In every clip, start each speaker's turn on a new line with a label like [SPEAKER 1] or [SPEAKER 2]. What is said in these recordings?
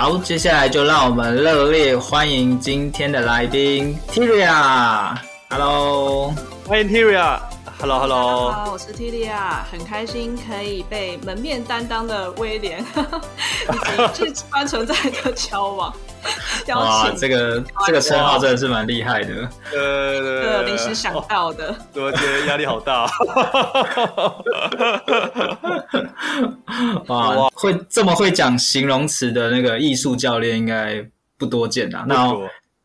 [SPEAKER 1] 好，接下来就让我们热烈欢迎今天的来宾 Tiria。Hello，
[SPEAKER 2] 欢迎 Tiria。Hello，Hello，
[SPEAKER 3] 大家好，我是 Tiria，很开心可以被门面担当的威廉 以及这般存在的乔王。
[SPEAKER 1] 哇，这个这个称号真的是蛮厉害的，
[SPEAKER 2] 呃，
[SPEAKER 3] 对，临时想到的，
[SPEAKER 2] 我觉得压力好大。
[SPEAKER 1] 哇，会这么会讲形容词的那个艺术教练应该不多见啊。那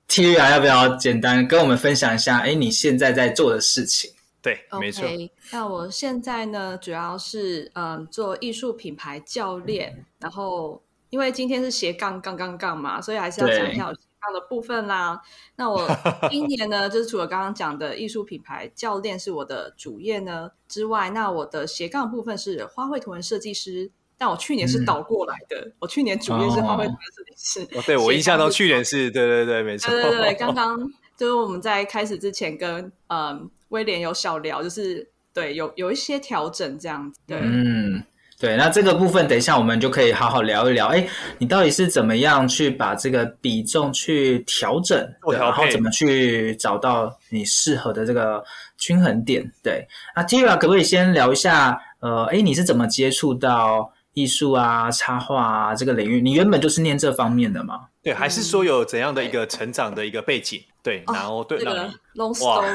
[SPEAKER 1] Tiria 要不要简单跟我们分享一下？哎，你现在在做的事情？
[SPEAKER 2] 对，没
[SPEAKER 3] 错。那我现在呢，主要是嗯做艺术品牌教练，然后。因为今天是斜杠杠杠杠嘛，所以还是要讲一下斜杠的部分啦。那我 今年呢，就是除了刚刚讲的艺术品牌教练是我的主业呢之外，那我的斜杠部分是花卉图文设计师。但我去年是倒过来的，嗯、我去年主业是花卉图文设计师。
[SPEAKER 2] 哦，对我印象中去年是对对对，没错。
[SPEAKER 3] 对对对，刚 刚就是我们在开始之前跟嗯威廉有小聊，就是对有有一些调整这样子。对，嗯。
[SPEAKER 1] 对，那这个部分等一下我们就可以好好聊一聊。哎，你到底是怎么样去把这个比重去调整，对，然后怎么去找到你适合的这个均衡点？对，那 Tiria 可不可以先聊一下？呃，哎，你是怎么接触到艺术啊、插画啊这个领域？你原本就是念这方面的吗？
[SPEAKER 2] 对，还是说有怎样的一个成长的一个背景？对，然后对，
[SPEAKER 3] 那个 long story。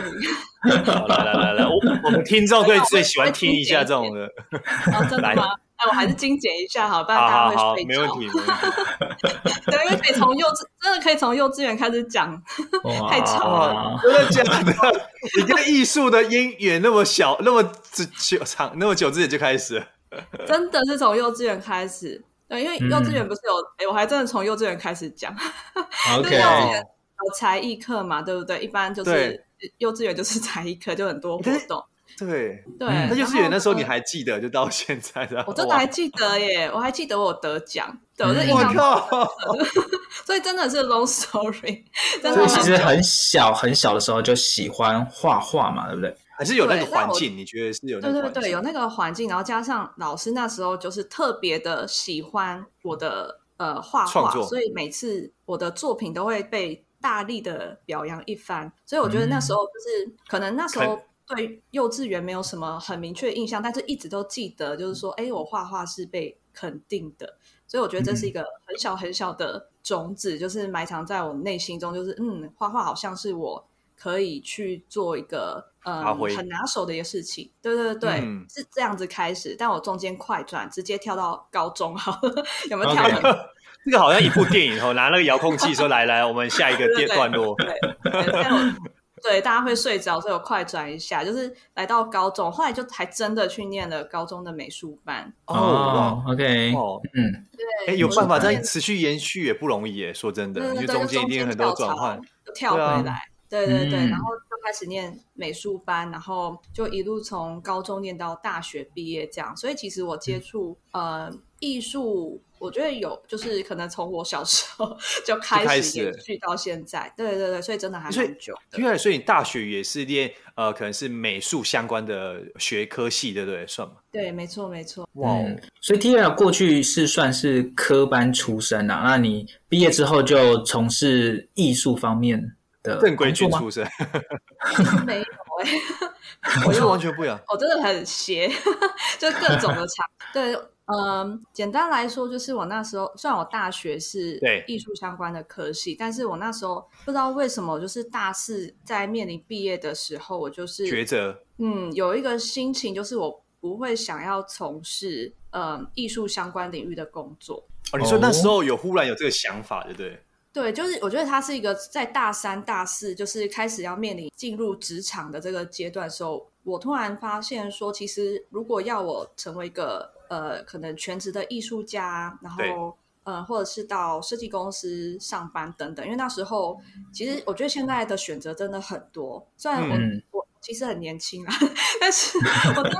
[SPEAKER 2] 来来来来，我我们听众最最喜欢听一下这种的。
[SPEAKER 3] 真的吗？哎，我还是精简一下好，不然大家会睡着。
[SPEAKER 2] 没问题，没问题。
[SPEAKER 3] 对，因为可以从幼稚，真的可以从幼稚园开始讲，太长了。
[SPEAKER 2] 真的假的？你跟艺术的因缘那么小，那么久长，那么久之前就开始了？
[SPEAKER 3] 真的是从幼稚园开始。对，因为幼稚园不是有，哎，我还真的从幼稚园开始讲。
[SPEAKER 1] OK。
[SPEAKER 3] 有才艺课嘛，对不对？一般就是 幼稚园就是才艺课，就很多活动。
[SPEAKER 2] 对
[SPEAKER 3] 对，
[SPEAKER 2] 那幼稚园那时候你还记得，就到现在的。
[SPEAKER 3] 我真的还记得耶，我还记得我得奖，对，我印象。所以真的是 long story。
[SPEAKER 1] 所以其实很小很小的时候就喜欢画画嘛，对不对？
[SPEAKER 2] 还是有那个环境？你觉得是有？对对
[SPEAKER 3] 对，有那个环境，然后加上老师那时候就是特别的喜欢我的呃画画，所以每次我的作品都会被。大力的表扬一番，所以我觉得那时候就是、嗯、可能那时候对幼稚园没有什么很明确的印象，但是一直都记得，就是说，哎，我画画是被肯定的，所以我觉得这是一个很小很小的种子，嗯、就是埋藏在我内心中，就是嗯，画画好像是我可以去做一个嗯很拿手的一个事情，对对对，嗯、是这样子开始，但我中间快转，直接跳到高中，好，有没有跳？Okay.
[SPEAKER 2] 这个好像一部电影哦，拿那个遥控器说：“来来，我们下一个电段落。对对对”
[SPEAKER 3] 对，大家会睡着，所以我快转一下，就是来到高中，后来就还真的去念了高中的美术班。
[SPEAKER 1] 哦，OK，哦，嗯，
[SPEAKER 3] 对，
[SPEAKER 2] 哎，有办法再持续延续也不容易耶。说真的，因为中间一定很多转换，
[SPEAKER 3] 跳回来。对对对，然后就开始念美术班，然后就一路从高中念到大学毕业这样。所以其实我接触呃。艺术，我觉得有，就是可能从我小时候 就开始延续到现在。对对对，所以真的还蛮久的。
[SPEAKER 2] 因为所以你大学也是练呃，可能是美术相关的学科系，对不对？算吗？
[SPEAKER 3] 对，没错没错。
[SPEAKER 1] 哇、嗯，所以 Tia 过去是算是科班出身啊，那你毕业之后就从事艺术方面的
[SPEAKER 2] 正规军出身？
[SPEAKER 3] 没有 哎、欸，
[SPEAKER 2] 我就完全不一样。
[SPEAKER 3] 我真的很邪，就各种的场对。嗯，简单来说，就是我那时候虽然我大学是艺术相关的科系，但是我那时候不知道为什么，就是大四在面临毕业的时候，我就是
[SPEAKER 2] 抉择。
[SPEAKER 3] 嗯，有一个心情，就是我不会想要从事嗯艺术相关领域的工作。
[SPEAKER 2] 哦，你说那时候有忽然有这个想法，对不对？
[SPEAKER 3] 对，就是我觉得他是一个在大三、大四，就是开始要面临进入职场的这个阶段的时候，我突然发现说，其实如果要我成为一个呃，可能全职的艺术家，然后呃，或者是到设计公司上班等等。因为那时候，其实我觉得现在的选择真的很多。虽然我、嗯、我其实很年轻啊，但是 我都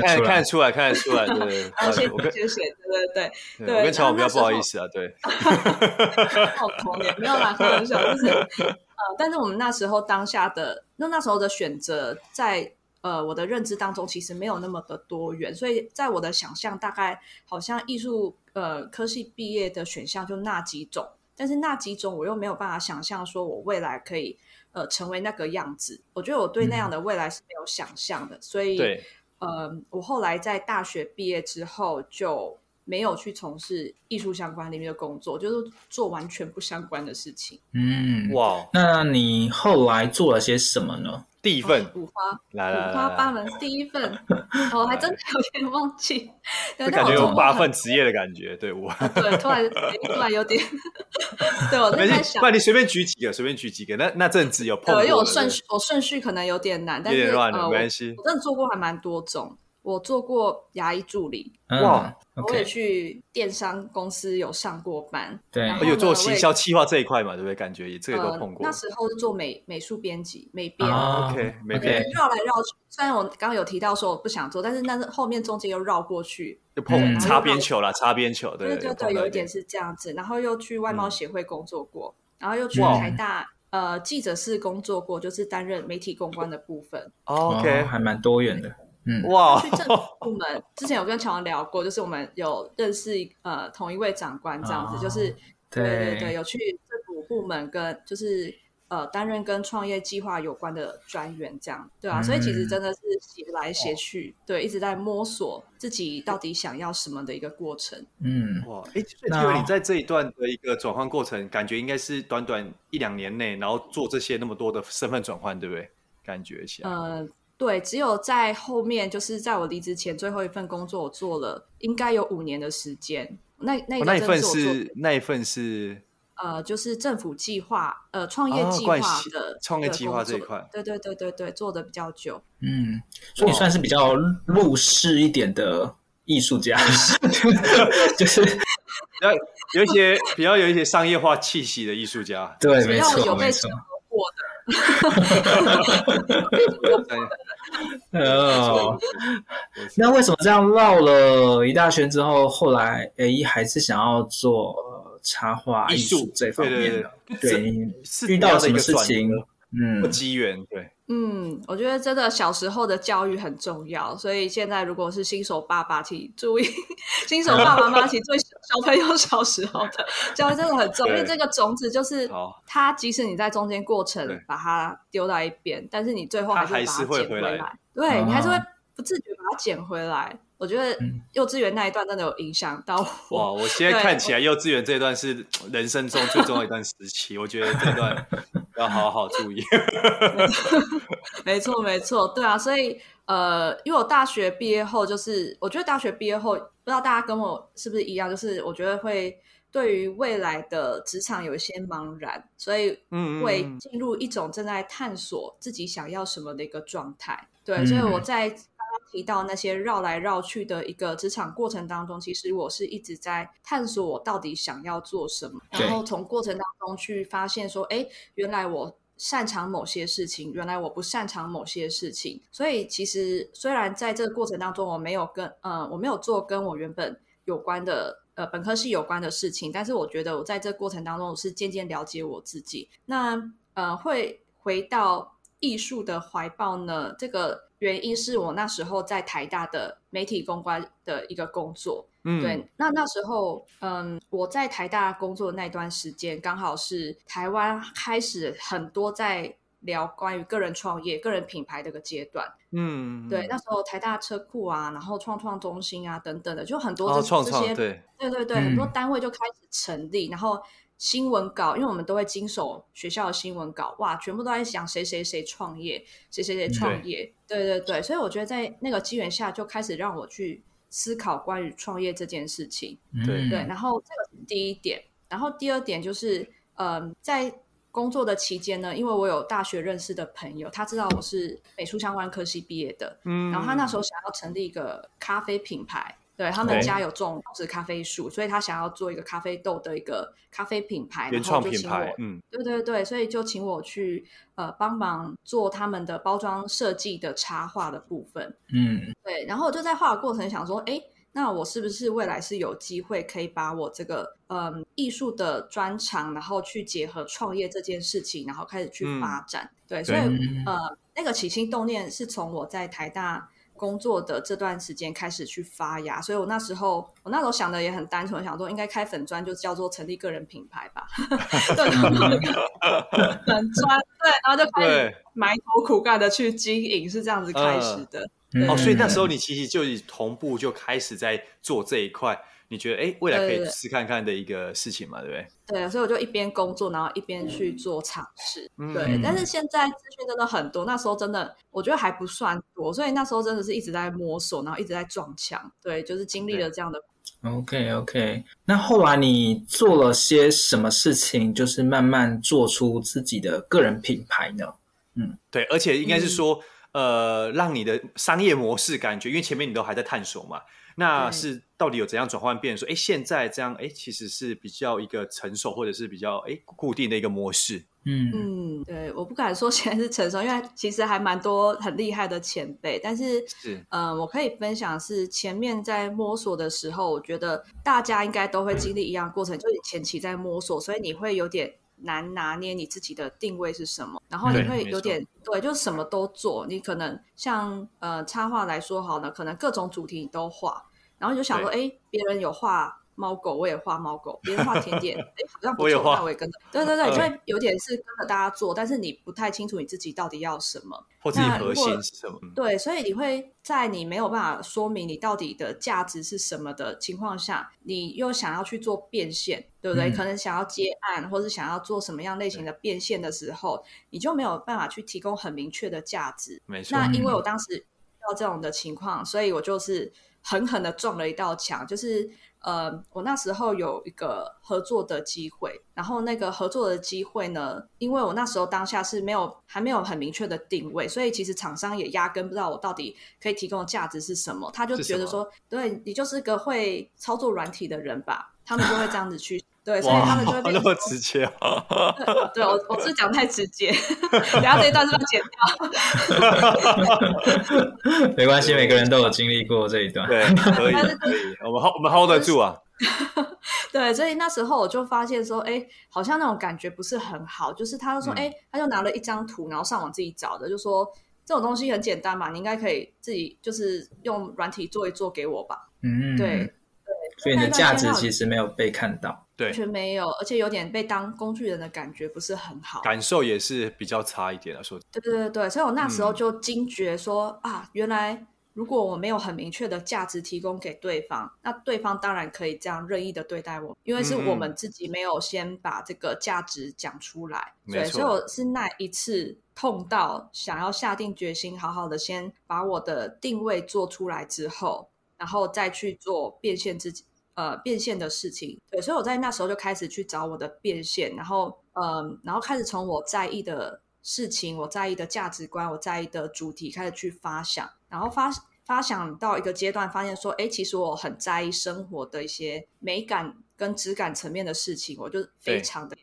[SPEAKER 2] 看看得出来，看得出来，对对对，
[SPEAKER 3] 谢谢谢谢，对对对对，
[SPEAKER 2] 对我跟乔我比较不好意思啊，对，
[SPEAKER 3] 好童年，没有啦，开玩笑，就是呃，但是我们那时候当下的那那时候的选择在。呃，我的认知当中其实没有那么的多元，所以在我的想象，大概好像艺术呃科系毕业的选项就那几种，但是那几种我又没有办法想象说我未来可以呃成为那个样子。我觉得我对那样的未来是没有想象的，嗯、所以呃，我后来在大学毕业之后就没有去从事艺术相关领域的工作，就是做完全不相关的事情。
[SPEAKER 1] 嗯，哇，那你后来做了些什么呢？
[SPEAKER 2] 第一份、哦、
[SPEAKER 3] 五花，来来五花八门。第一份，我、哦、还真的有点忘记，
[SPEAKER 2] 就感觉有八份职业的感觉，对我。
[SPEAKER 3] 对，突然突然有点，对我在想，
[SPEAKER 2] 不然你随便举几个，随便举几个。那那阵子有碰过，
[SPEAKER 3] 因为我顺序我顺序可能有点难，但是
[SPEAKER 2] 有点乱呃，没关系。
[SPEAKER 3] 我真的做过还蛮多种。我做过牙医助理，
[SPEAKER 1] 哇！
[SPEAKER 3] 我也去电商公司有上过班，
[SPEAKER 1] 对，
[SPEAKER 2] 有做行销企划这一块嘛，对不对？感觉也这个都碰过。
[SPEAKER 3] 那时候是做美美术编辑，美编
[SPEAKER 2] ，OK，美编，
[SPEAKER 3] 绕来绕去。虽然我刚刚有提到说我不想做，但是那是后面中间又绕过去，
[SPEAKER 2] 就碰擦边球了，擦边球，对
[SPEAKER 3] 对对，有一点是这样子。然后又去外贸协会工作过，然后又去台大呃记者室工作过，就是担任媒体公关的部分。
[SPEAKER 2] OK，
[SPEAKER 1] 还蛮多元的。嗯，
[SPEAKER 2] 哇！
[SPEAKER 3] 去政府部门之前有跟乔王聊过，就是我们有认识呃同一位长官这样子，哦、就是对对对，有去政府部门跟就是呃担任跟创业计划有关的专员这样，对啊，嗯、所以其实真的是写来写去，哦、对，一直在摸索自己到底想要什么的一个过程。
[SPEAKER 1] 嗯，
[SPEAKER 2] 哇，哎，因为你在这一段的一个转换过程，感觉应该是短短一两年内，然后做这些那么多的身份转换，对不对？感觉起来，
[SPEAKER 3] 呃。对，只有在后面，就是在我离职前最后一份工作，我做了应该有五年的时间。那那一、
[SPEAKER 2] 哦、那一份是那一份是
[SPEAKER 3] 呃，就是政府计划呃创业计划的、哦、
[SPEAKER 2] 创业计划这一块。
[SPEAKER 3] 对对对对对，做的比较久。
[SPEAKER 1] 嗯，所以你算是比较入世一点的艺术家，就是比
[SPEAKER 2] 较有一些比较有一些商业化气息的艺术家。
[SPEAKER 1] 对，没错，
[SPEAKER 3] 有被
[SPEAKER 1] 审
[SPEAKER 3] 核过的。
[SPEAKER 1] 哦，那为什么这样绕了一大圈之后，后来诶还是想要做插画艺术这方面的？对，遇到什么事情？
[SPEAKER 2] 嗯，机缘对。
[SPEAKER 3] 嗯，我觉得真的小时候的教育很重要，所以现在如果是新手爸爸，请注意；新手爸爸妈妈请注意小朋友小时候的教育真的很重要，因为这个种子就是它，即使你在中间过程把它丢到一边，但是你最后还是把它捡回来，对，你还是会不自觉把它捡回来。我觉得幼稚园那一段真的有影响到我。
[SPEAKER 2] 哇，我现在看起来幼稚园这一段是人生中最重要一段时期，我觉得这段 要好好注意。
[SPEAKER 3] 没错，没错，对啊，所以呃，因为我大学毕业后，就是我觉得大学毕业后，不知道大家跟我是不是一样，就是我觉得会对于未来的职场有一些茫然，所以会进入一种正在探索自己想要什么的一个状态。对，所以我在。提到那些绕来绕去的一个职场过程当中，其实我是一直在探索我到底想要做什么，然后从过程当中去发现说，哎，原来我擅长某些事情，原来我不擅长某些事情。所以其实虽然在这个过程当中，我没有跟呃，我没有做跟我原本有关的呃本科系有关的事情，但是我觉得我在这过程当中，我是渐渐了解我自己。那呃会回到艺术的怀抱呢？这个原因是我那时候在台大的媒体公关的一个工作。嗯，对。那那时候，嗯，我在台大工作的那段时间，刚好是台湾开始很多在聊关于个人创业、个人品牌的一个阶段。嗯，对。那时候台大车库啊，然后创创中心啊等等的，就很多这、哦、创创这些，对对对对，嗯、很多单位就开始成立，然后。新闻稿，因为我们都会经手学校的新闻稿，哇，全部都在讲谁谁谁创业，谁谁谁创业，对对对，所以我觉得在那个机缘下，就开始让我去思考关于创业这件事情，对对。然后这个是第一点，然后第二点就是，呃，在工作的期间呢，因为我有大学认识的朋友，他知道我是美术相关科系毕业的，嗯，然后他那时候想要成立一个咖啡品牌。对，他们家有种植咖啡树，所以他想要做一个咖啡豆的一个咖啡品牌，
[SPEAKER 2] 原创品牌，嗯，
[SPEAKER 3] 对对对，所以就请我去呃帮忙做他们的包装设计的插画的部分，嗯，对，然后我就在画的过程想说，哎，那我是不是未来是有机会可以把我这个嗯艺术的专长，然后去结合创业这件事情，然后开始去发展，嗯、对，所以呃那个起心动念是从我在台大。工作的这段时间开始去发芽，所以我那时候我那时候想的也很单纯，想说应该开粉砖就叫做成立个人品牌吧，对，粉砖对，然后就开始 埋头苦干的去经营，是这样子开始的。
[SPEAKER 2] 呃、哦，所以那时候你其实就同步就开始在做这一块。你觉得哎，未来可以试看看的一个事情嘛，对不对？
[SPEAKER 3] 对，所以我就一边工作，然后一边去做尝试。嗯、对，但是现在资讯真的很多，那时候真的我觉得还不算多，所以那时候真的是一直在摸索，然后一直在撞墙。对，就是经历了这样的。
[SPEAKER 1] OK OK，那后来你做了些什么事情，就是慢慢做出自己的个人品牌呢？
[SPEAKER 2] 嗯，对，而且应该是说，嗯、呃，让你的商业模式感觉，因为前面你都还在探索嘛。那是到底有怎样转换变？说，哎，现在这样，哎，其实是比较一个成熟，或者是比较哎固定的一个模式。
[SPEAKER 3] 嗯嗯，对，我不敢说现在是成熟，因为其实还蛮多很厉害的前辈。但是，是，嗯、呃，我可以分享是前面在摸索的时候，我觉得大家应该都会经历一样的过程，嗯、就是前期在摸索，所以你会有点难拿捏你自己的定位是什么，然后你会有点对，对，就什么都做。你可能像呃插画来说好呢，可能各种主题你都画。然后就想说，哎，别人有画猫狗，我也画猫狗；别人画甜点，哎，好像不错，那我也跟着。对对对，就会有点是跟着大家做，但是你不太清楚你自己到底要什么，
[SPEAKER 2] 或自己核心是什么。
[SPEAKER 3] 对，所以你会在你没有办法说明你到底的价值是什么的情况下，你又想要去做变现，对不对？可能想要接案，或是想要做什么样类型的变现的时候，你就没有办法去提供很明确的价值。
[SPEAKER 2] 没错。
[SPEAKER 3] 那因为我当时遇到这种的情况，所以我就是。狠狠的撞了一道墙，就是呃，我那时候有一个合作的机会，然后那个合作的机会呢，因为我那时候当下是没有还没有很明确的定位，所以其实厂商也压根不知道我到底可以提供的价值是什么，他就觉得说，对，你就是个会操作软体的人吧，他们就会这样子去。对，所以他们就会变
[SPEAKER 2] 那么直接啊！
[SPEAKER 3] 对，我我是讲太直接，等下这一段是不是剪掉？
[SPEAKER 1] 没关系，每个人都有经历过这一段。
[SPEAKER 2] 对，可以可以，我们 hold 我们 hold 得住啊。
[SPEAKER 3] 对，所以那时候我就发现说，哎，好像那种感觉不是很好。就是他就说，哎、嗯，他就拿了一张图，然后上网自己找的，就说这种东西很简单嘛，你应该可以自己就是用软体做一做给我吧。嗯，对对，
[SPEAKER 1] 所以你的价值其实没有被看到。
[SPEAKER 3] 对完全没有，而且有点被当工具人的感觉，不是很好，
[SPEAKER 2] 感受也是比较差一点的。说
[SPEAKER 3] 对对对对，所以我那时候就惊觉说、嗯、啊，原来如果我没有很明确的价值提供给对方，那对方当然可以这样任意的对待我，因为是我们自己没有先把这个价值讲出来。嗯、对，所以我是那一次痛到想要下定决心，好好的先把我的定位做出来之后，然后再去做变现自己。呃，变现的事情，对，所以我在那时候就开始去找我的变现，然后，嗯、呃，然后开始从我在意的事情、我在意的价值观、我在意的主题开始去发想，然后发发想到一个阶段，发现说，哎，其实我很在意生活的一些美感跟质感层面的事情，我就非常的，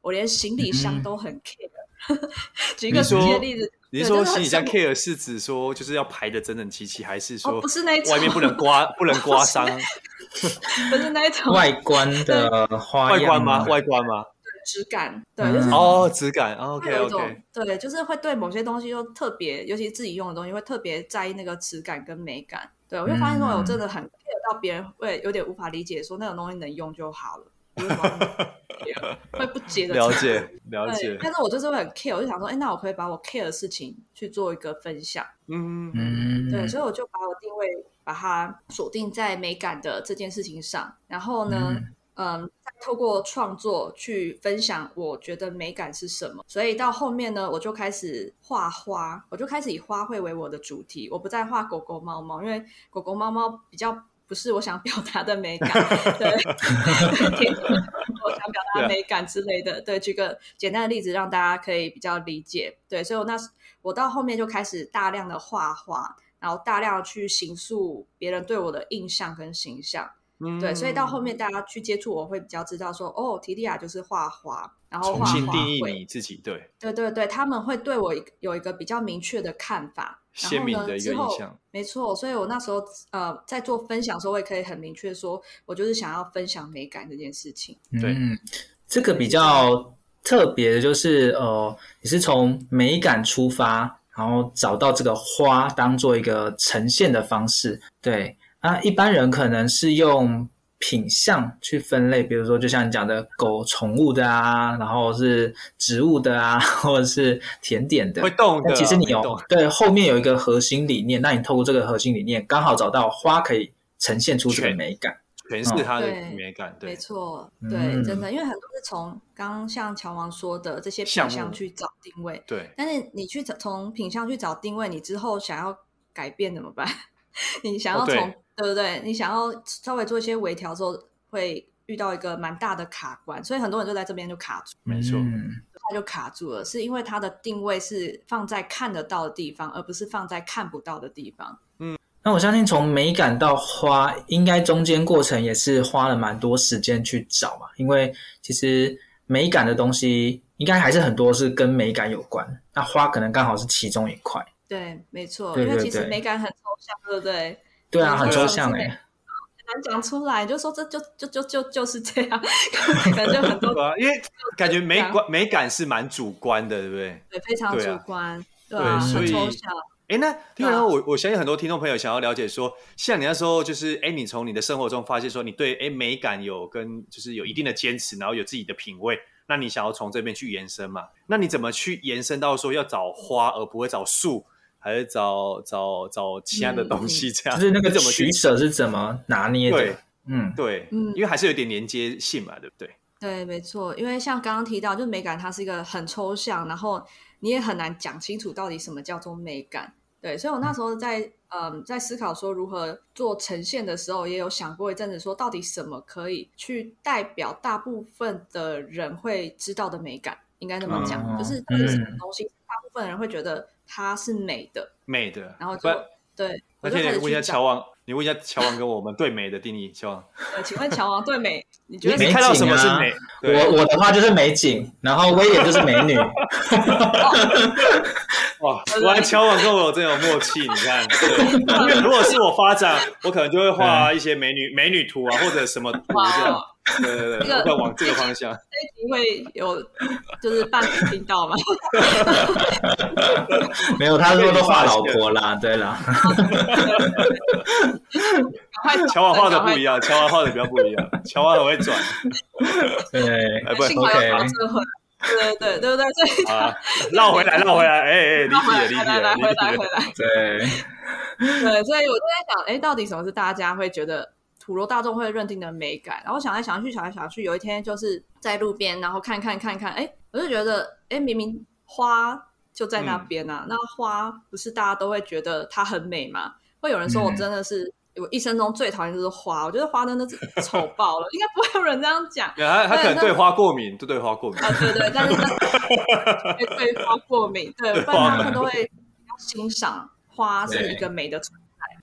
[SPEAKER 3] 我连行李箱都很 care。举一个实际的例子，
[SPEAKER 2] 你是说行李箱 care 是指说就是要排的整整齐齐，还是说
[SPEAKER 3] 不是那种
[SPEAKER 2] 外面 不能刮不能刮伤？
[SPEAKER 3] 不是那一种
[SPEAKER 1] 外观的花
[SPEAKER 2] 外观吗？外观吗？
[SPEAKER 3] 质感，对，就是
[SPEAKER 2] 哦，质感，OK
[SPEAKER 3] OK，对，就是会对某些东西就特别，尤其是自己用的东西，会特别在意那个质感跟美感。对，我就发现说，我真的很 care 到别人会有点无法理解，说那种东西能用就好了，会不接的。
[SPEAKER 2] 了解，了解。
[SPEAKER 3] 但是我就是会很 care，我就想说，哎，那我可以把我 care 的事情去做一个分享。嗯嗯，对，所以我就把我定位，把它锁定在美感的这件事情上，然后呢，嗯。透过创作去分享，我觉得美感是什么。所以到后面呢，我就开始画花，我就开始以花卉为我的主题。我不再画狗狗、猫猫，因为狗狗、猫猫比较不是我想表达的美感。对，我想表达美感之类的。对，举个简单的例子，让大家可以比较理解。对，所以我那我到后面就开始大量的画画，然后大量去形塑别人对我的印象跟形象。嗯、对，所以到后面大家去接触，我会比较知道说，哦，提提亚就是画画，然后画画，
[SPEAKER 2] 重新定义你自己，对，
[SPEAKER 3] 对对对，他们会对我有一个比较明确的看法，
[SPEAKER 2] 鲜明的一个印象，
[SPEAKER 3] 没错。所以我那时候呃在做分享的时候，我也可以很明确说，我就是想要分享美感这件事情。
[SPEAKER 2] 对，
[SPEAKER 1] 嗯，这个比较特别的就是，呃，你是从美感出发，然后找到这个花当做一个呈现的方式，对。那，一般人可能是用品相去分类，比如说就像你讲的狗宠物的啊，然后是植物的啊，或者是甜点的，
[SPEAKER 2] 会动的。
[SPEAKER 1] 其实你有对后面有一个核心理念，那你透过这个核心理念，刚好找到花可以呈现出这个美感，
[SPEAKER 2] 全是它的美感。
[SPEAKER 3] 对，没错，对，真的，因为很多是从刚刚像乔王说的这些品相去找定位，
[SPEAKER 2] 对。
[SPEAKER 3] 但是你去从品相去找定位，你之后想要改变怎么办？你想要从、哦、对不对？你想要稍微做一些微调之后，会遇到一个蛮大的卡关，所以很多人就在这边就卡住。
[SPEAKER 2] 没错，
[SPEAKER 3] 他就卡住了，是因为它的定位是放在看得到的地方，而不是放在看不到的地方。
[SPEAKER 1] 嗯，那我相信从美感到花，应该中间过程也是花了蛮多时间去找嘛，因为其实美感的东西应该还是很多是跟美感有关，那花可能刚好是其中一块。
[SPEAKER 3] 对，没错，对对对，因为其实美感很抽象，对不对？
[SPEAKER 1] 对啊，很抽象哎，
[SPEAKER 3] 很难讲出来，就说这就就就就就是这样，感觉很多。
[SPEAKER 2] 因为感觉美观美感是蛮主观的，对不对？
[SPEAKER 3] 对，非常主观，对啊，很抽象。
[SPEAKER 2] 哎，那听完后，我我相信很多听众朋友想要了解说，像你那时候就是，哎，你从你的生活中发现说，你对哎美感有跟就是有一定的坚持，然后有自己的品味，那你想要从这边去延伸嘛？那你怎么去延伸到说要找花而不会找树？还是找找找其他的东西，这样、嗯、
[SPEAKER 1] 就是那个怎么取舍是怎么拿捏的？
[SPEAKER 2] 对，嗯，对，嗯，因为还是有点连接性嘛，对不对？
[SPEAKER 3] 对，没错。因为像刚刚提到，就是美感它是一个很抽象，然后你也很难讲清楚到底什么叫做美感。对，所以我那时候在嗯、呃、在思考说如何做呈现的时候，也有想过一阵子，说到底什么可以去代表大部分的人会知道的美感，应该这么讲，嗯、就是到底什么东西，分人会觉得。它是美的，
[SPEAKER 2] 美的，
[SPEAKER 3] 然后就对。
[SPEAKER 2] 那现在问一下乔王，你问一下乔王跟我们对美的定义，乔王。
[SPEAKER 3] 呃，请问乔王对美，你觉得
[SPEAKER 1] 你
[SPEAKER 2] 看到什么是美？
[SPEAKER 1] 我我的话就是美景，然后威廉就是美女。
[SPEAKER 2] 哇，果然乔王跟我有真有默契，你看。因为 如果是我发展，我可能就会画一些美女美女图啊，或者什么图这样。对对对，要往这个方向。这
[SPEAKER 3] 一集会有就是伴侣听到吗？
[SPEAKER 1] 没有，他说都画老婆啦，对啦。
[SPEAKER 2] 乔王画的不一样，乔王画的比较不一样，乔王很会转。
[SPEAKER 1] 对，
[SPEAKER 2] 哎，不
[SPEAKER 3] ，OK。对对对对不对？
[SPEAKER 2] 啊，绕回来，绕回来，哎哎，理解理解，
[SPEAKER 3] 来来回来回来。
[SPEAKER 1] 对
[SPEAKER 3] 对，所以我就在想，哎，到底什么是大家会觉得？普罗大众会认定的美感，然后想来想去，想来想去，有一天就是在路边，然后看看看看，哎，我就觉得，哎，明明花就在那边啊，嗯、那花不是大家都会觉得它很美吗？会有人说我真的是、嗯、我一生中最讨厌就是花，我觉得花真的是丑爆了，应该不会有人这样讲。
[SPEAKER 2] 他他可能对花过敏，对对花过敏
[SPEAKER 3] 啊，对对，但是对对花过敏，对，不然他们都会欣赏花是一个美的。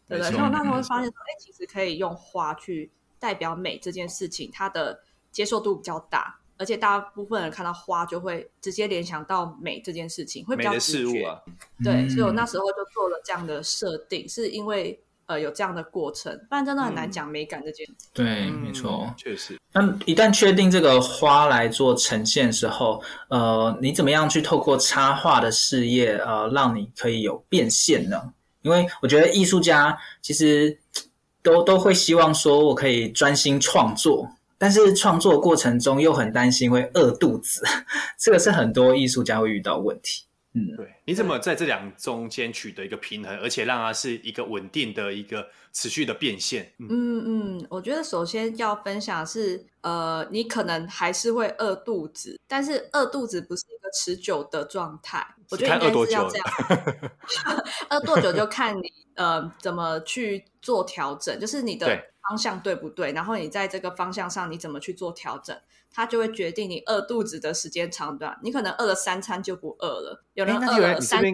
[SPEAKER 3] 对对，然后那时候会发现说，哎，其实可以用花去代表美这件事情，它的接受度比较大。而且大部分人看到花就会直接联想到美这件事情，会比较直
[SPEAKER 2] 觉。
[SPEAKER 3] 对，
[SPEAKER 1] 嗯、
[SPEAKER 3] 所以我那时候就做了这样的设定，是因为呃有这样的过程，不然真的很难讲美感这件事。
[SPEAKER 1] 对，
[SPEAKER 2] 嗯、
[SPEAKER 1] 没错，
[SPEAKER 2] 确实。
[SPEAKER 1] 那一旦确定这个花来做呈现的时候，呃，你怎么样去透过插画的事业，呃，让你可以有变现呢？因为我觉得艺术家其实都都会希望说，我可以专心创作，但是创作过程中又很担心会饿肚子，这个是很多艺术家会遇到问题。嗯，
[SPEAKER 2] 对，你怎么在这两中间取得一个平衡，而且让它是一个稳定的一个持续的变现？
[SPEAKER 3] 嗯嗯，我觉得首先要分享是，呃，你可能还是会饿肚子，但是饿肚子不是一个持久的状态。我觉得应该是要这样，饿多久就 看你呃怎么去做调整，就是你的方向对不对，然后你在这个方向上你怎么去做调整。它就会决定你饿肚子的时间长短。你可能饿了三餐就不饿了，有人饿了三餐。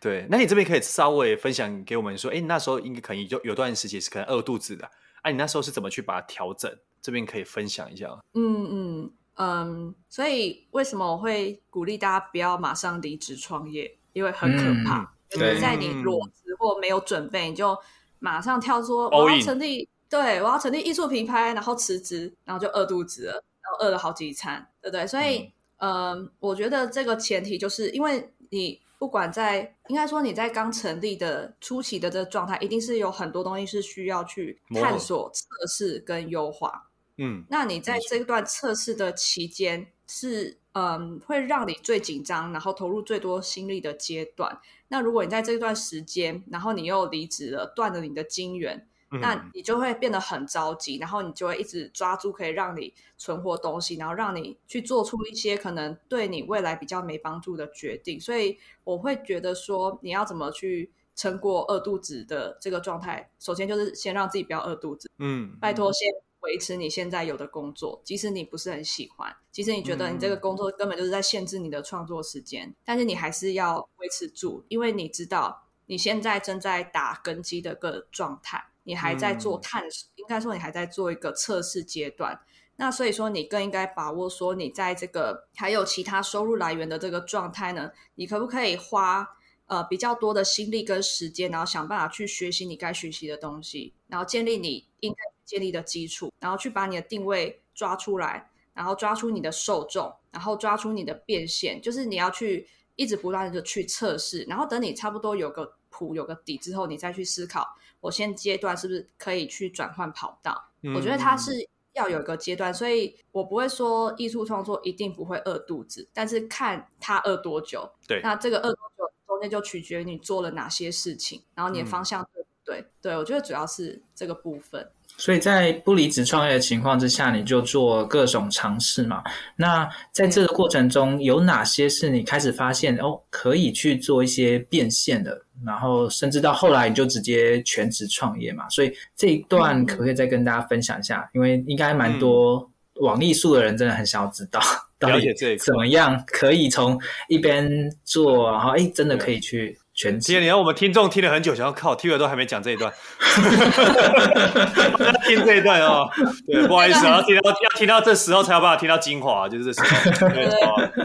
[SPEAKER 2] 对，那你这边可以稍微分享给我们说，哎，那时候应该可能就有段时间是可能饿肚子的，哎、啊，你那时候是怎么去把它调整？这边可以分享一下。
[SPEAKER 3] 嗯嗯嗯，所以为什么我会鼓励大家不要马上离职创业？因为很可怕。嗯、就是在你裸辞或没有准备，你就马上跳出我要成立，对，我要成立艺术品牌，然后辞职，然后就饿肚子了。然后饿了好几餐，对不对？所以，嗯、呃，我觉得这个前提就是因为你不管在，应该说你在刚成立的初期的这个状态，一定是有很多东西是需要去探索、测试跟优化。嗯，那你在这段测试的期间是，嗯、呃，会让你最紧张，然后投入最多心力的阶段。那如果你在这段时间，然后你又离职了，断了你的金源。那你就会变得很着急，然后你就会一直抓住可以让你存活东西，然后让你去做出一些可能对你未来比较没帮助的决定。所以我会觉得说，你要怎么去撑过饿肚子的这个状态？首先就是先让自己不要饿肚子。嗯，拜托先维持你现在有的工作，即使你不是很喜欢，即使你觉得你这个工作根本就是在限制你的创作时间，但是你还是要维持住，因为你知道你现在正在打根基的个状态。你还在做探索，嗯、应该说你还在做一个测试阶段。那所以说，你更应该把握说，你在这个还有其他收入来源的这个状态呢，你可不可以花呃比较多的心力跟时间，然后想办法去学习你该学习的东西，然后建立你应该建立的基础，然后去把你的定位抓出来，然后抓出你的受众，然后抓出你的变现，就是你要去一直不断的去测试，然后等你差不多有个谱有个底之后，你再去思考。我现阶段是不是可以去转换跑道？嗯、我觉得它是要有一个阶段，所以我不会说艺术创作一定不会饿肚子，但是看它饿多久。
[SPEAKER 2] 对，
[SPEAKER 3] 那这个饿多久中间就取决于你做了哪些事情，然后你的方向对不对？嗯、对，我觉得主要是这个部分。
[SPEAKER 1] 所以在不离职创业的情况之下，你就做各种尝试嘛。那在这个过程中，有哪些是你开始发现哦，可以去做一些变现的？然后甚至到后来，你就直接全职创业嘛。所以这一段可不可以再跟大家分享一下？因为应该蛮多网艺术的人真的很想要知道，到底怎么样可以从一边做，然后哎，真的可以去。全
[SPEAKER 2] 今天你看我们听众听了很久，想要靠 T 了都还没讲这一段，听这一段哦。对，不好意思啊，要听到要听到这时候才有办法听到精华，就是这时候。没错，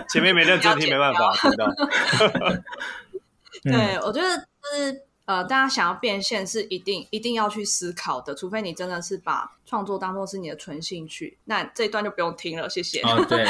[SPEAKER 2] 前面没认真听没办法听到。
[SPEAKER 3] 对，我觉得就是呃，大家想要变现是一定一定要去思考的，除非你真的是把创作当做是你的纯兴趣，那这一段就不用听了，谢谢。
[SPEAKER 1] 哦，对，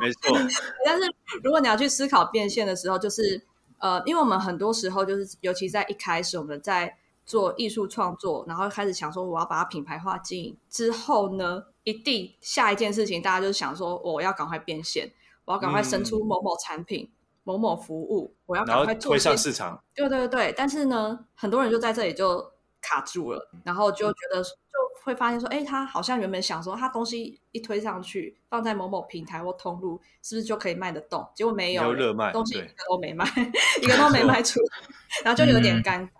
[SPEAKER 2] 没错。
[SPEAKER 3] 但是如果你要去思考变现的时候，就是。呃，因为我们很多时候就是，尤其在一开始我们在做艺术创作，然后开始想说我要把它品牌化经营之后呢，一定下一件事情，大家就想说我要赶快变现，我要赶快生出某某产品、嗯、某某服务，我要赶快做
[SPEAKER 2] 推上市场。
[SPEAKER 3] 对对对，但是呢，很多人就在这里就卡住了，然后就觉得。嗯会发现说，哎，他好像原本想说，他东西一推上去，放在某某平台或通路，是不是就可以卖得动？结果没有，
[SPEAKER 2] 有热卖，
[SPEAKER 3] 东西一个都没卖，一个都没 卖出，然后就有点尴尬。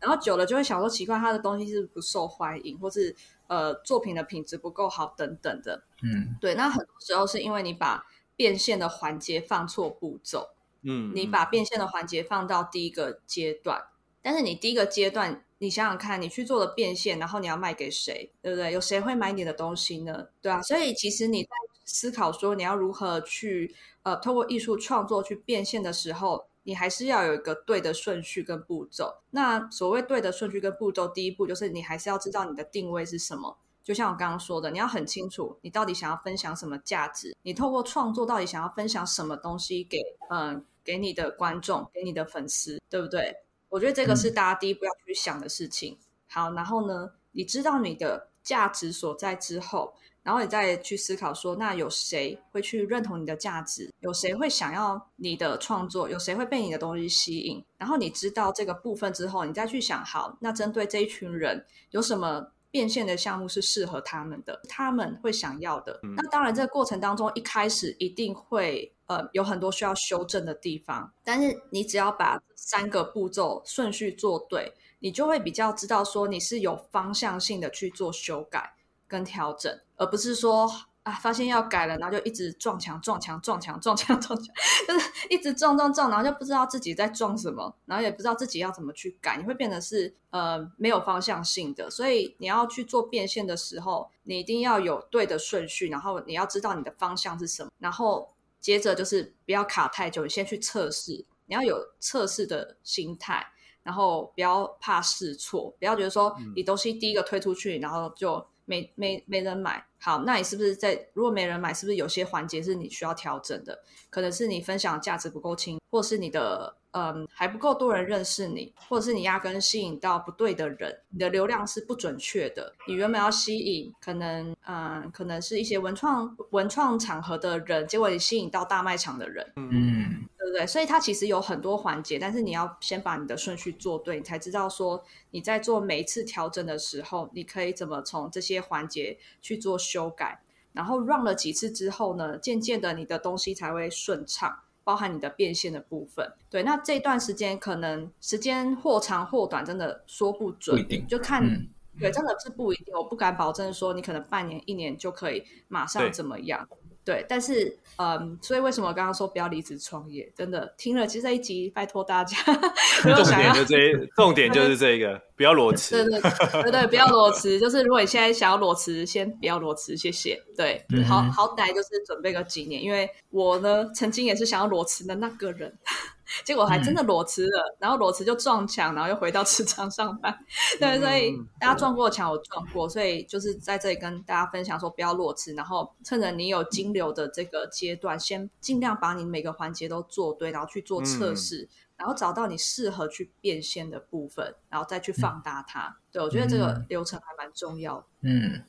[SPEAKER 3] 然后久了就会想说，奇怪，他的东西是不，是不受欢迎，或是呃作品的品质不够好等等的。嗯，对。那很多时候是因为你把变现的环节放错步骤，嗯，你把变现的环节放到第一个阶段。但是你第一个阶段，你想想看，你去做的变现，然后你要卖给谁，对不对？有谁会买你的东西呢？对啊，所以其实你在思考说你要如何去呃，透过艺术创作去变现的时候，你还是要有一个对的顺序跟步骤。那所谓对的顺序跟步骤，第一步就是你还是要知道你的定位是什么。就像我刚刚说的，你要很清楚你到底想要分享什么价值，你透过创作到底想要分享什么东西给嗯、给你的观众，给你的粉丝，对不对？我觉得这个是大家第一步要去想的事情。嗯、好，然后呢，你知道你的价值所在之后，然后你再去思考说，那有谁会去认同你的价值？有谁会想要你的创作？有谁会被你的东西吸引？然后你知道这个部分之后，你再去想，好，那针对这一群人有什么？变现的项目是适合他们的，他们会想要的。嗯、那当然，这个过程当中一开始一定会呃有很多需要修正的地方，但是你只要把三个步骤顺序做对，你就会比较知道说你是有方向性的去做修改跟调整，而不是说。啊！发现要改了，然后就一直撞墙、撞墙、撞墙、撞墙、撞墙，就是一直撞撞撞，然后就不知道自己在撞什么，然后也不知道自己要怎么去改，你会变得是呃没有方向性的。所以你要去做变现的时候，你一定要有对的顺序，然后你要知道你的方向是什么，然后接着就是不要卡太久，你先去测试，你要有测试的心态，然后不要怕试错，不要觉得说你东西第一个推出去，然后就。没没没人买，好，那你是不是在如果没人买，是不是有些环节是你需要调整的？可能是你分享价值不够轻，或是你的嗯还不够多人认识你，或者是你压根吸引到不对的人，你的流量是不准确的。你原本要吸引可能嗯可能是一些文创文创场合的人，结果你吸引到大卖场的人，嗯。对不对？所以它其实有很多环节，但是你要先把你的顺序做对，你才知道说你在做每一次调整的时候，你可以怎么从这些环节去做修改。然后 run 了几次之后呢，渐渐的你的东西才会顺畅，包含你的变现的部分。对，那这段时间可能时间或长或短，真的说不准，不一定，就看、嗯、对，真的是不一定。我不敢保证说你可能半年、一年就可以马上怎么样。对，但是，嗯，所以为什么我刚刚说不要离职创业？真的听了，其实这一集拜托大家，如果想要
[SPEAKER 2] 重点就这一，重点就是这个，不要裸辞。
[SPEAKER 3] 对对对对对，不要裸辞。就是如果你现在想要裸辞，先不要裸辞，谢谢。对，嗯、好好歹就是准备个几年，因为我呢，曾经也是想要裸辞的那个人。结果还真的裸辞了，嗯、然后裸辞就撞墙，然后又回到职场上班。对，嗯、所以大家撞过墙，我撞过，所以就是在这里跟大家分享说，不要裸辞，然后趁着你有金流的这个阶段，先尽量把你每个环节都做对，然后去做测试，嗯、然后找到你适合去变现的部分，然后再去放大它。嗯、对，我觉得这个流程还蛮重要的。
[SPEAKER 1] 嗯。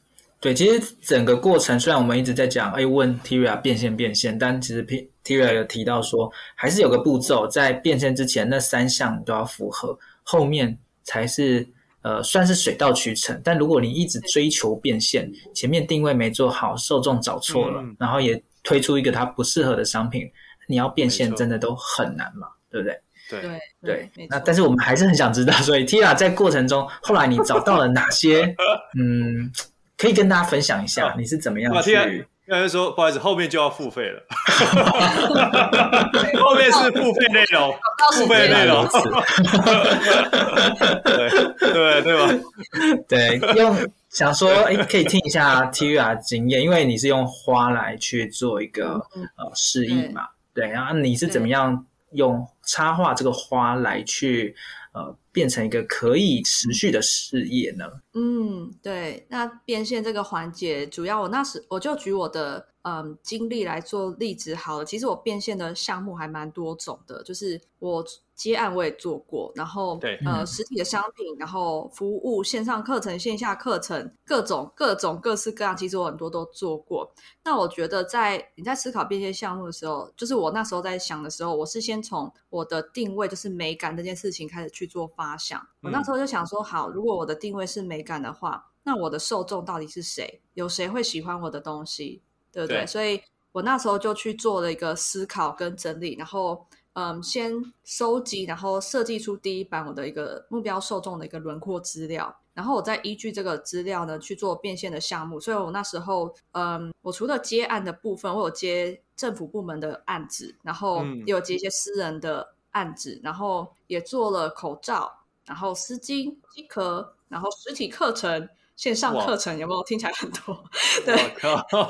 [SPEAKER 1] 对，其实整个过程虽然我们一直在讲，哎，问 Tyria 变现变现，但其实 Tyria 有提到说，还是有个步骤，在变现之前那三项都要符合，后面才是呃算是水到渠成。但如果你一直追求变现，前面定位没做好，受众找错了，嗯、然后也推出一个它不适合的商品，你要变现真的都很难嘛，错对不
[SPEAKER 2] 对？
[SPEAKER 3] 对
[SPEAKER 1] 对对。那但是我们还是很想知道，所以 Tyria 在过程中后来你找到了哪些 嗯？可以跟大家分享一下，你是怎么样去？
[SPEAKER 2] 刚才说不好意思，后面就要付费了。后面是付费内容，付费内容。对对对吧？
[SPEAKER 1] 对，用想说，哎，可以听一下 Tyria 的经验，因为你是用花来去做一个呃示意嘛。对，然后你是怎么样用插画这个花来去呃？变成一个可以持续的事业呢？
[SPEAKER 3] 嗯，对。那变现这个环节，主要我那时我就举我的嗯经历来做例子好了。其实我变现的项目还蛮多种的，就是我。接案我也做过，然后对呃实体的商品，然后服务线上课程、线下课程，各种各种各式各样，其实我很多都做过。那我觉得在你在思考变现项目的时候，就是我那时候在想的时候，我是先从我的定位，就是美感这件事情开始去做发想。我那时候就想说，好，如果我的定位是美感的话，那我的受众到底是谁？有谁会喜欢我的东西？对不对？对。所以我那时候就去做了一个思考跟整理，然后。嗯，先收集，然后设计出第一版我的一个目标受众的一个轮廓资料，然后我再依据这个资料呢去做变现的项目。所以我那时候，嗯，我除了接案的部分，我有接政府部门的案子，然后也有接一些私人的案子，然后也做了口罩，然后丝巾、机壳，然后实体课程、线上课程，有没有听起来很多？对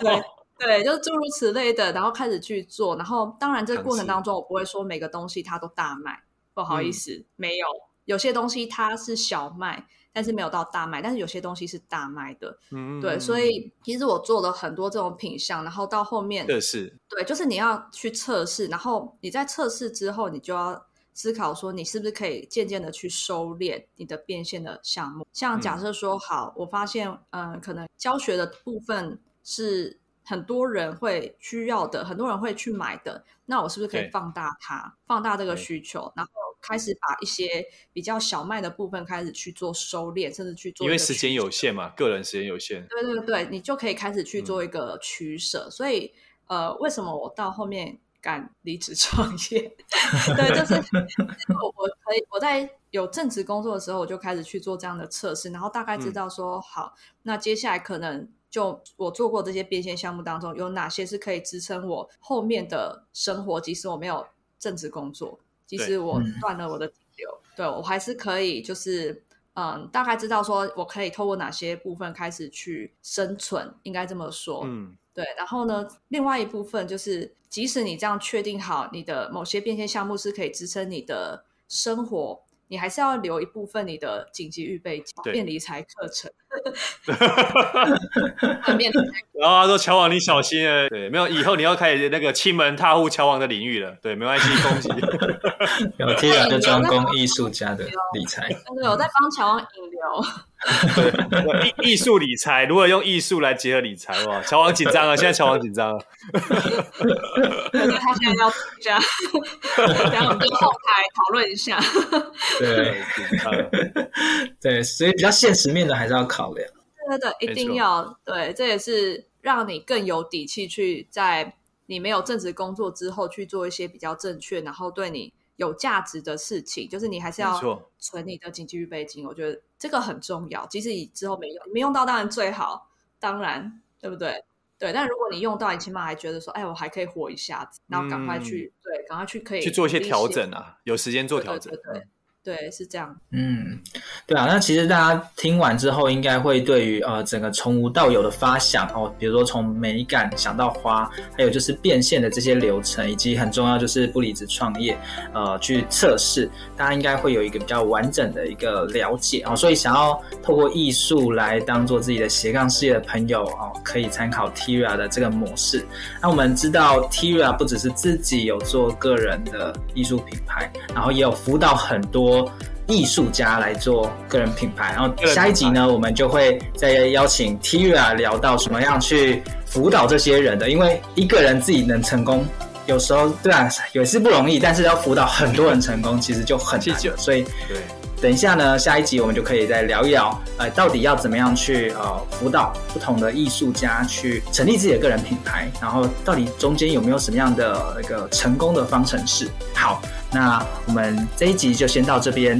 [SPEAKER 3] 对对，就是诸如此类的，然后开始去做。然后当然这个过程当中，我不会说每个东西它都大卖，不好意思，嗯、没有。有些东西它是小卖，但是没有到大卖，但是有些东西是大卖的。嗯，对，所以其实我做了很多这种品相，然后到后面
[SPEAKER 2] 测试，
[SPEAKER 3] 对，就是你要去测试，然后你在测试之后，你就要思考说，你是不是可以渐渐的去收敛你的变现的项目。像假设说，好，我发现，嗯、呃，可能教学的部分是很多人会需要的，很多人会去买的，那我是不是可以放大它，放大这个需求，然后。开始把一些比较小麦的部分开始去做收敛，甚至去做，
[SPEAKER 2] 因为时间有限嘛，个人时间有限。
[SPEAKER 3] 对对对，你就可以开始去做一个取舍。嗯、所以，呃，为什么我到后面敢离职创业？对，就是 我我可以我在有正职工作的时候，我就开始去做这样的测试，然后大概知道说，嗯、好，那接下来可能就我做过这些变现项目当中，有哪些是可以支撑我后面的生活，即使我没有正职工作。即使我断了我的流，对，对我还是可以，就是嗯，大概知道说我可以透过哪些部分开始去生存，应该这么说，嗯，对。然后呢，另外一部分就是，即使你这样确定好你的某些变现项目是可以支撑你的生活。你还是要留一部分你的紧急预备金，变理财课程。
[SPEAKER 2] 然后他说：“乔王，你小心哎，对，没有，以后你要开始那个亲门踏户乔王的领域了。对，没关系，恭喜。
[SPEAKER 1] 有 Tira 的专攻艺术家的理财，
[SPEAKER 3] 对，我在帮乔王引流。”
[SPEAKER 2] 艺艺术理财，如何用艺术来结合理财？哇，乔王紧张啊！现在乔王紧张了！
[SPEAKER 3] 他现在要出家，然后我们就后台讨论一下。
[SPEAKER 1] 对，对，所以比较现实面的还是要考量。
[SPEAKER 3] 对对对，一定要对，这也是让你更有底气去在你没有正职工作之后去做一些比较正确，然后对你有价值的事情。就是你还是要存你的紧急预备金，我觉得。这个很重要，即使你之后没用，没用到当然最好，当然对不对？对，但如果你用到，你起码还觉得说，哎，我还可以活一下子，然后赶快去，嗯、对，赶快去可以
[SPEAKER 2] 去做一些调整啊，有时间做调整。
[SPEAKER 3] 对，对，对，对。是这样。
[SPEAKER 1] 嗯，对啊，那其实大家听完之后，应该会对于呃整个从无到有的发想哦，比如说从美感想到花，还有就是变现的这些流程，以及很重要就是不离职创业，呃，去测试，大家应该会有一个比较完整的一个了解哦。所以想要透过艺术来当做自己的斜杠事业的朋友哦，可以参考 Tira 的这个模式。那我们知道 Tira 不只是自己有做个人的艺术品牌，然后也有辅导很多。艺术家来做个人品牌，然后下一集呢，我们就会再邀请 Tira 聊到什么样去辅导这些人的，因为一个人自己能成功，有时候对啊也是不容易，但是要辅导很多人成功，其实就很难。所以，对，等一下呢，下一集我们就可以再聊一聊，呃，到底要怎么样去呃辅导不同的艺术家去成立自己的个人品牌，然后到底中间有没有什么样的那个成功的方程式？好。那我们这一集就先到这边。